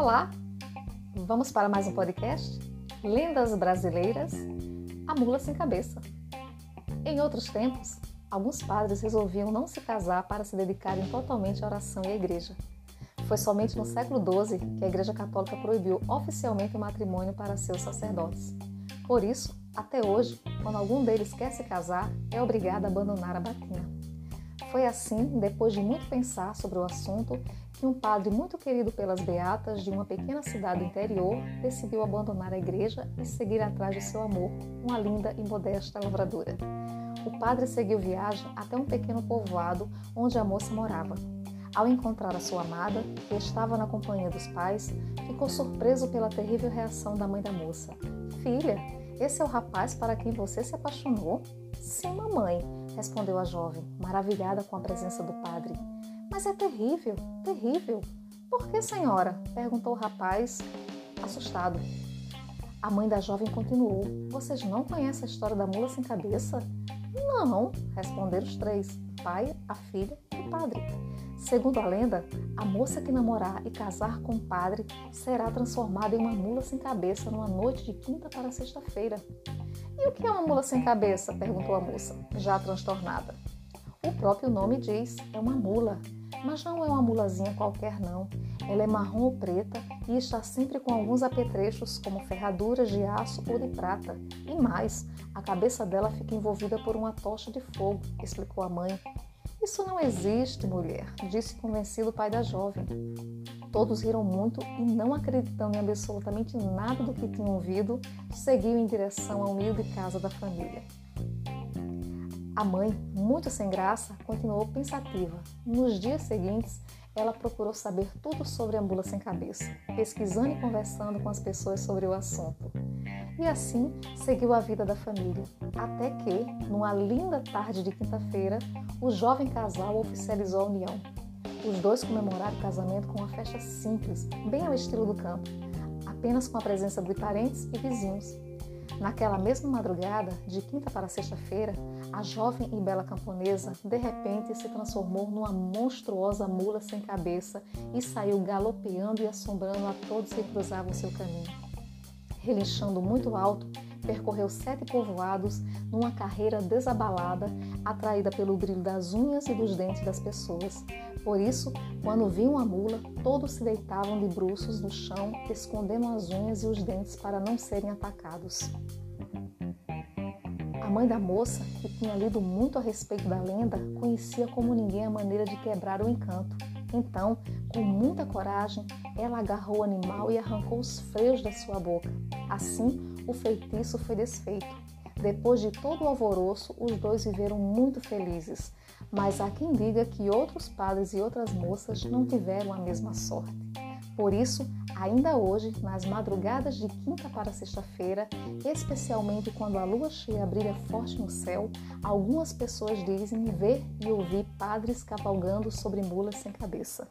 Olá! Vamos para mais um podcast? Lendas Brasileiras A Mula Sem Cabeça. Em outros tempos, alguns padres resolviam não se casar para se dedicarem totalmente à oração e à igreja. Foi somente no século XII que a Igreja Católica proibiu oficialmente o matrimônio para seus sacerdotes. Por isso, até hoje, quando algum deles quer se casar, é obrigado a abandonar a batina. Foi assim, depois de muito pensar sobre o assunto, que um padre muito querido pelas beatas de uma pequena cidade interior decidiu abandonar a igreja e seguir atrás de seu amor, uma linda e modesta lavradora. O padre seguiu viagem até um pequeno povoado onde a moça morava. Ao encontrar a sua amada, que estava na companhia dos pais, ficou surpreso pela terrível reação da mãe da moça. Filha, esse é o rapaz para quem você se apaixonou? Sim, mamãe, respondeu a jovem, maravilhada com a presença do padre. Mas é terrível, terrível. Por que, senhora? perguntou o rapaz, assustado. A mãe da jovem continuou: Vocês não conhecem a história da mula sem cabeça? Não, responderam os três: o pai, a filha e o padre. Segundo a lenda, a moça que namorar e casar com o padre será transformada em uma mula sem cabeça numa noite de quinta para sexta-feira. E o que é uma mula sem cabeça? perguntou a moça, já transtornada. O próprio nome diz, é uma mula. Mas não é uma mulazinha qualquer, não. Ela é marrom ou preta e está sempre com alguns apetrechos, como ferraduras de aço ou de prata. E mais, a cabeça dela fica envolvida por uma tocha de fogo, explicou a mãe. Isso não existe, mulher, disse convencido o pai da jovem. Todos riram muito e, não acreditando em absolutamente nada do que tinham ouvido, seguiu em direção à humilde casa da família. A mãe, muito sem graça, continuou pensativa. Nos dias seguintes, ela procurou saber tudo sobre a mula sem cabeça, pesquisando e conversando com as pessoas sobre o assunto. E assim seguiu a vida da família, até que, numa linda tarde de quinta-feira, o jovem casal oficializou a união. Os dois comemoraram o casamento com uma festa simples, bem ao estilo do campo, apenas com a presença de parentes e vizinhos. Naquela mesma madrugada, de quinta para sexta-feira, a jovem e bela camponesa de repente se transformou numa monstruosa mula sem cabeça e saiu galopeando e assombrando a todos que cruzavam seu caminho. Relinchando muito alto, percorreu sete povoados numa carreira desabalada, atraída pelo brilho das unhas e dos dentes das pessoas. Por isso, quando viam a mula, todos se deitavam de bruços no chão, escondendo as unhas e os dentes para não serem atacados. A mãe da moça, que tinha lido muito a respeito da lenda, conhecia como ninguém a maneira de quebrar o encanto. Então, com muita coragem, ela agarrou o animal e arrancou os freios da sua boca. Assim, o feitiço foi desfeito. Depois de todo o alvoroço, os dois viveram muito felizes. Mas há quem diga que outros padres e outras moças não tiveram a mesma sorte. Por isso, ainda hoje, nas madrugadas de quinta para sexta-feira, especialmente quando a lua cheia brilha forte no céu, algumas pessoas dizem ver e ouvir padres cavalgando sobre mulas sem cabeça.